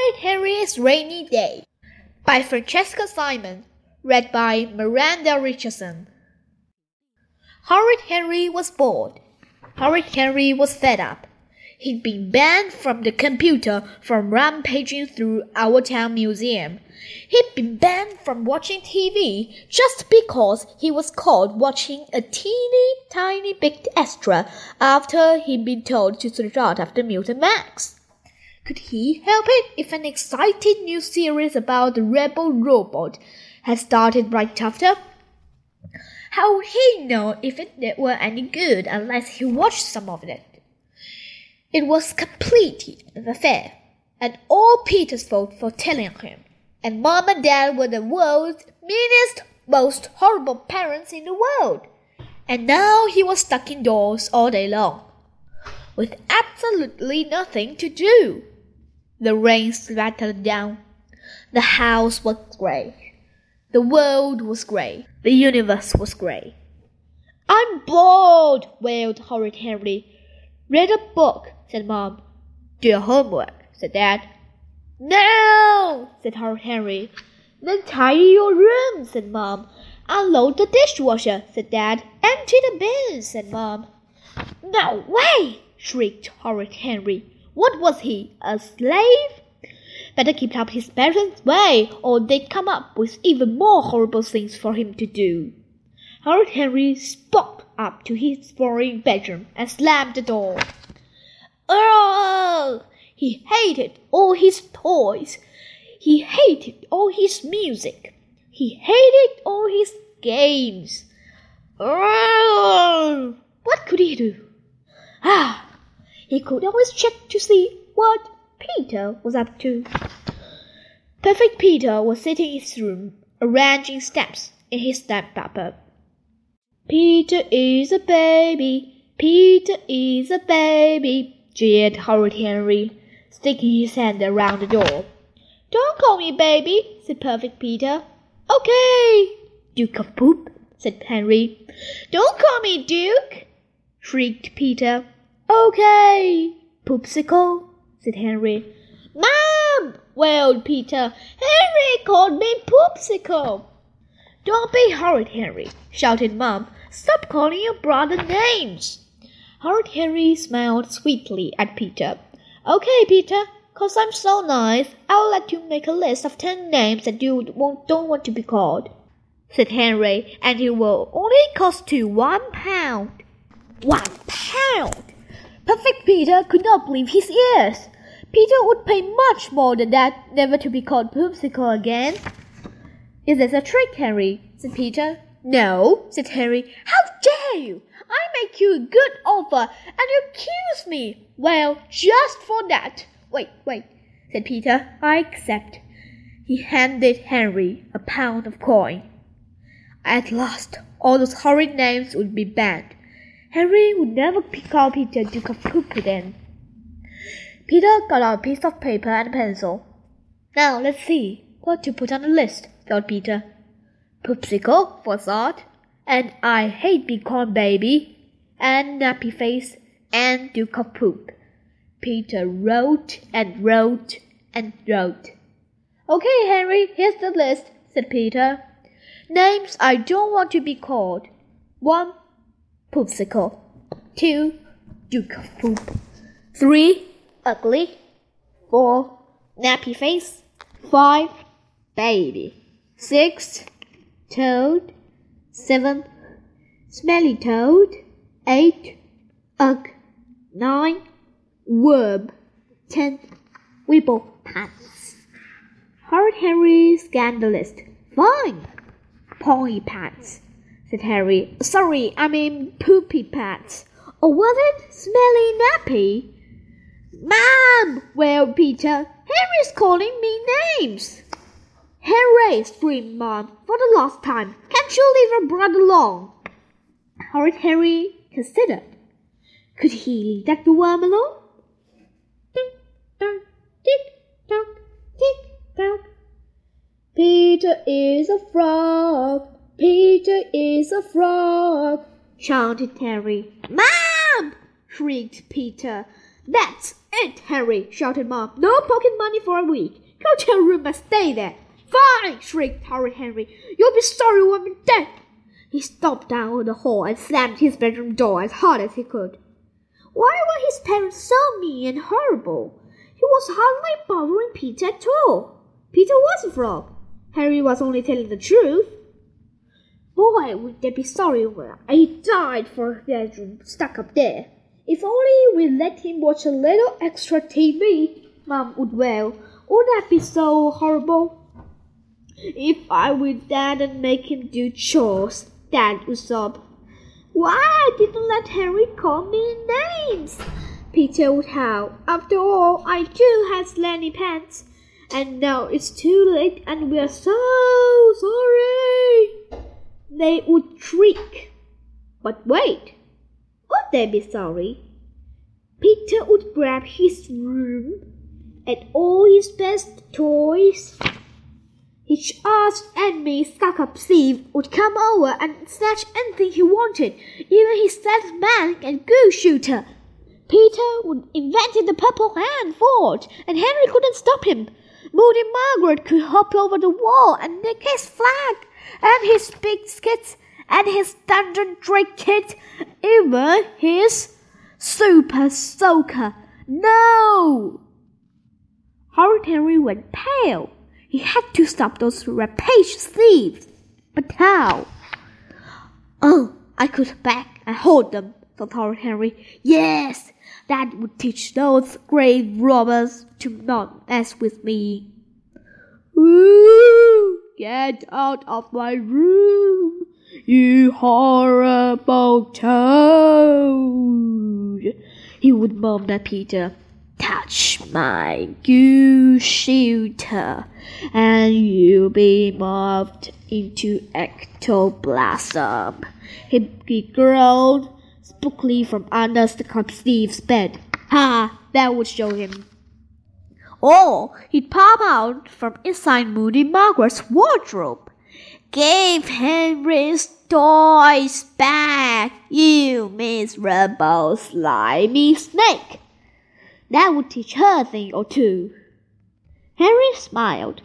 Horrid Henry's Rainy Day by Francesca Simon, read by Miranda Richardson. Horrid Henry was bored. Horrid Henry was fed up. He'd been banned from the computer from rampaging through our town museum. He'd been banned from watching TV just because he was caught watching a teeny tiny bit extra after he'd been told to start after Mutant Max. Could he help it if an exciting new series about the rebel robot had started right after? How would he know if it were any good unless he watched some of it? It was completely unfair, and all Peter's fault for telling him. And Mom and Dad were the world's meanest, most horrible parents in the world. And now he was stuck indoors all day long, with absolutely nothing to do. The rain splattered down. The house was grey. The world was grey. The universe was grey. I'm bored, wailed Horrid Henry. Read a book, said Mom. Do your homework, said Dad. No, said Horrid Henry. Then tidy your room, said Mom. Unload the dishwasher, said Dad. Empty the bins, said Mom. No way, shrieked Horrid Henry. What was he, a slave? Better keep up his parents' way, or they'd come up with even more horrible things for him to do. Horrid Henry spoke up to his boring bedroom and slammed the door. Oh! He hated all his toys. He hated all his music. He hated all his games. Oh! What could he do? Ah! He could always check to see what Peter was up to. Perfect Peter was sitting in his room, arranging stamps in his stamp paper. Peter is a baby, Peter is a baby, jeered Horrid Henry, sticking his hand around the door. Don't call me baby, said Perfect Peter. Okay, Duke of Poop, said Henry. Don't call me Duke, shrieked Peter. Okay, Poopsicle, said Henry. Mom, wailed Peter. Henry called me Poopsicle. Don't be horrid, Henry, shouted Mom. Stop calling your brother names. Horrid Henry smiled sweetly at Peter. Okay, Peter, cause I'm so nice, I'll let you make a list of ten names that you don't want to be called, said Henry, and it will only cost you one pound. One pound! Perfect Peter could not believe his ears. Peter would pay much more than that never to be called Poopsicle again. Is this a trick, Henry? said Peter. No, said Henry. How dare you! I make you a good offer, and you accuse me. Well, just for that. Wait, wait, said Peter. I accept. He handed Henry a pound of coin. At last, all those horrid names would be banned. Henry would never call Peter Duke of Poop again. Peter got out a piece of paper and a pencil. Now let's see what to put on the list, thought Peter. Poopsicle, for thought, and I hate being corn baby, and nappy face, and Duke of Poop. Peter wrote and wrote and wrote. Okay, Henry, here's the list, said Peter. Names I don't want to be called. One, Poopsicle. Two, Duke of Poop. Three, Ugly. Four, Nappy Face. Five, Baby. Six, Toad. Seven, Smelly Toad. Eight, Ugh. Nine, Worm. Ten, Weeble Pants. Horrid Henry the. Fine. Pony Pants said Henry. Sorry, I mean poopy pants. Or was it smelly nappy? Mom! wailed Peter. Henry's calling me names. Henry, screamed Mom, for the last time. Can't you leave your brother alone? Horrid Henry considered. Could he leave that worm alone? Tick tock, tick tock, tick tock. Peter is a frog. Peter is a frog, shouted Henry. Mom! shrieked Peter. That's it, Henry, shouted Mom. No pocket money for a week. Go to your room and stay there. Fine, shrieked Horrid Henry. You'll be sorry when I'm dead. He stomped down the hall and slammed his bedroom door as hard as he could. Why were his parents so mean and horrible? He was hardly bothering Peter at all. Peter was a frog. Henry was only telling the truth. Boy, would they be sorry when I died for a bedroom stuck up there. If only we let him watch a little extra TV, Mom would wail. Would that be so horrible? If I were Dad and make him do chores, Dad would sob. Why didn't let Henry call me names? Peter would howl. After all, I too had slanty pants. And now it's too late and we're so sorry. They would shriek. But wait, would they be sorry? Peter would grab his room and all his best toys His asked enemy stuck-up Steve would come over and snatch anything he wanted, even his stealth man and Goo-Shooter. Peter would invented the Purple Hand Fort, and Henry couldn't stop him. Moody Margaret could hop over the wall and nick his flag, and his big skits, and his Dungeon Drink Kit, even his super soaker. No! Horrid Henry went pale. He had to stop those rapacious thieves. But how? Oh, I could back and hold them, thought Horrid Henry. Yes, that would teach those grave robbers to not mess with me. Ooh, get out of my room, you horrible toad. He would moan at Peter touch my Goo-Shooter, and you'll be morphed into ectoplasm. He, he growled spookily from under Steve's bed. Ha! That would show him. Or he'd pop out from inside Moody Margaret's wardrobe. Give Henry's toys back, you miserable slimy snake. That would teach her a thing or two. Henry smiled.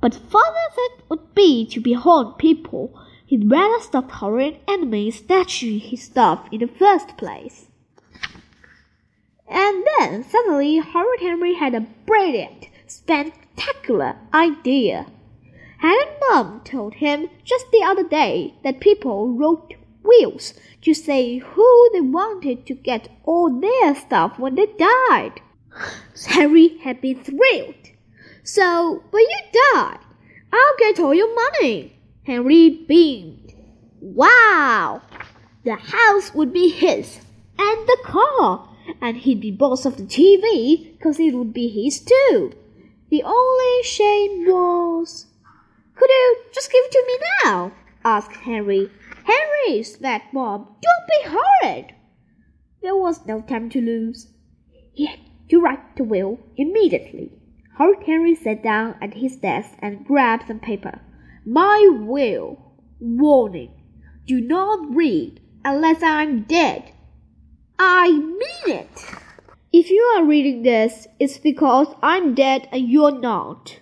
But further than would be to behold people, he'd rather stop horrid enemies snatching his stuff in the first place. And then suddenly Horrid Henry had a brilliant, spectacular idea. Hadn't Mum told him just the other day that people wrote wills to say who they wanted to get all their stuff when they died. Henry had been thrilled. So, when you die, I'll get all your money. Henry beamed. Wow! The house would be his, and the car, and he'd be boss of the TV, because it would be his too. The only shame was. Could you just give it to me now? asked Henry. Henry, said Bob, don't be horrid. There was no time to lose. He had to write the will immediately. Horrid Henry sat down at his desk and grabbed some paper. My will. Warning. Do not read unless I'm dead. I mean it. If you are reading this, it's because I'm dead and you're not.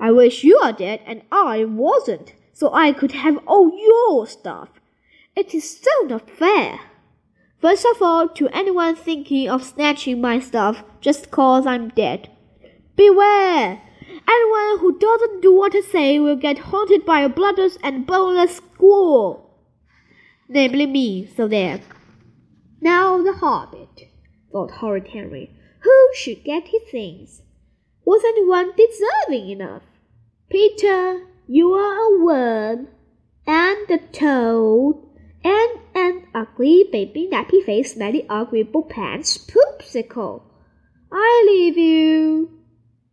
I wish you are dead and I wasn't so I could have all your stuff. It is so not fair. First of all, to anyone thinking of snatching my stuff just cause I'm dead. Beware! Anyone who doesn't do what I say will get haunted by a bloodless and boneless squall. Namely me, so there. Now the hobbit, thought Horrid Henry. Who should get his things? Was anyone deserving enough? Peter, you are a worm, and the toad, and an ugly baby nappy face smelly agreeable pants poopsicle. I leave you.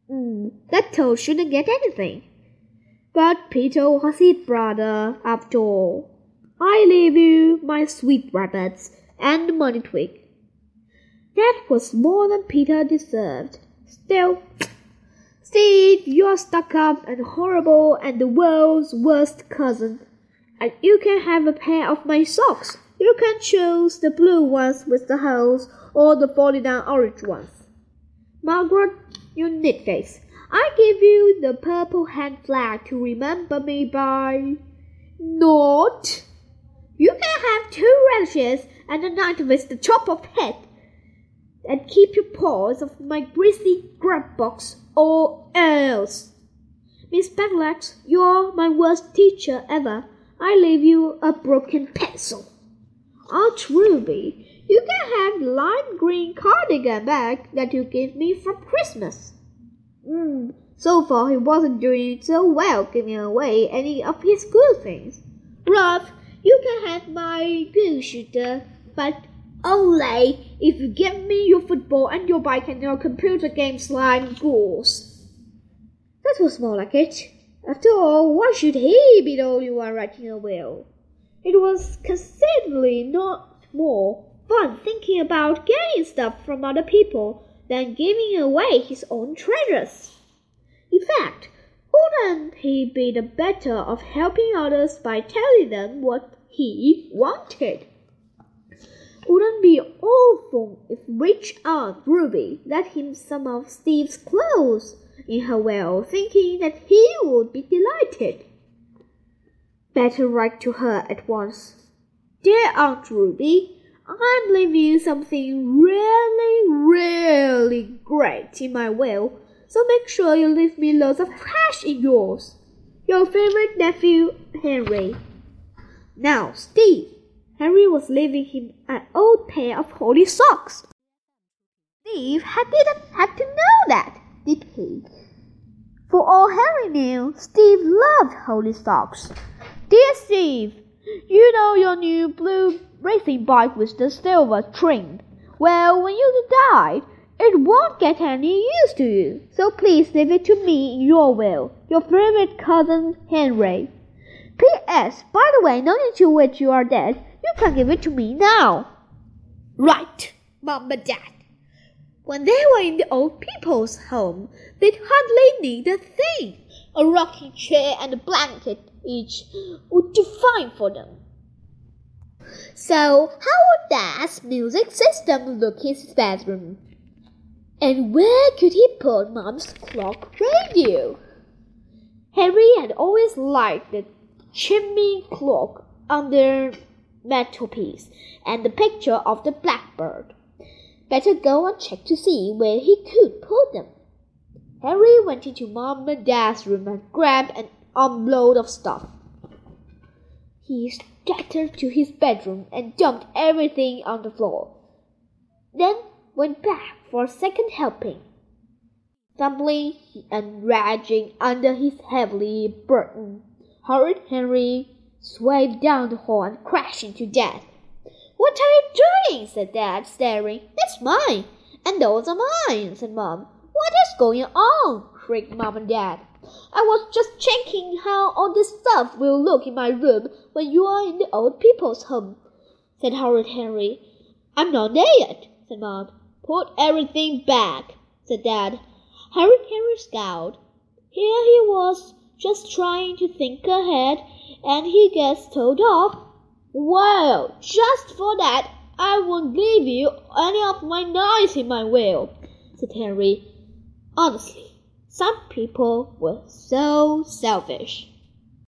Mm, that toad shouldn't get anything. But Peter was his brother after all. I leave you my sweet rabbits and money twig. That was more than Peter deserved. Still, Steve, you're stuck up and horrible and the world's worst cousin. And you can have a pair of my socks. You can choose the blue ones with the holes or the falling down orange ones. Margaret, you nitface. I give you the purple hand flag to remember me by. Not. You can have two radishes and a knife with the chop of head. And keep your paws off my greasy grub box or else. Miss Battle-Axe, you're my worst teacher ever. I leave you a broken pencil. Aunt Ruby, you can have the lime green cardigan back that you gave me for Christmas. Mm, so far he wasn't doing so well giving away any of his good things. Ralph, you can have my Goo-Shooter, but only if you give me your football and your bike and your computer game slime goals. That was more like it. After all, why should he be the only one writing a will? It was considerably not more fun thinking about getting stuff from other people than giving away his own treasures. In fact, wouldn't he be the better of helping others by telling them what he wanted? Wouldn't be awful if rich Aunt Ruby let him some of Steve's clothes in her will, thinking that he would be delighted. Better write to her at once. Dear Aunt Ruby, I'm leaving you something really, really great in my will, so make sure you leave me loads of cash in yours. Your favorite nephew, Henry. Now, Steve. Henry was leaving him an old pair of holly socks. Steve had didn't have to know that did he? For all Henry knew, Steve loved holly socks. Dear Steve, you know your new blue racing bike with the silver trim. Well, when you die, it won't get any use to you. So please leave it to me in your will. Your favorite cousin, Henry. P.S. By the way, no need to wait you are dead. You can give it to me now. Right, Mom and Dad. When they were in the old people's home, they'd hardly need a thing. A rocking chair and a blanket each would do fine for them. So, how would Dad's music system look in his bedroom? And where could he put Mom's clock radio? Henry had always liked the chimney clock on the mantelpiece and the picture of the blackbird. Better go and check to see where he could put them. Henry went into Mom and Dad's room and grabbed an armload of stuff. He scattered to his bedroom and dumped everything on the floor. Then went back for a second helping. Stumbling and raging under his heavy burden, hurried Henry swayed down the hall and crashed into Dad. What are you doing? said Dad, staring. That's mine. And those are mine, said Mom. What is going on? shrieked Mom and Dad. I was just checking how all this stuff will look in my room when you are in the old people's home, said Horrid Henry. I'm not there yet, said Mom. Put everything back, said Dad. Horrid Henry scowled. Here he was, just trying to think ahead, and he gets told off well, just for that, I won't give you any of my knives in my will, said Henry. Honestly, some people were so selfish.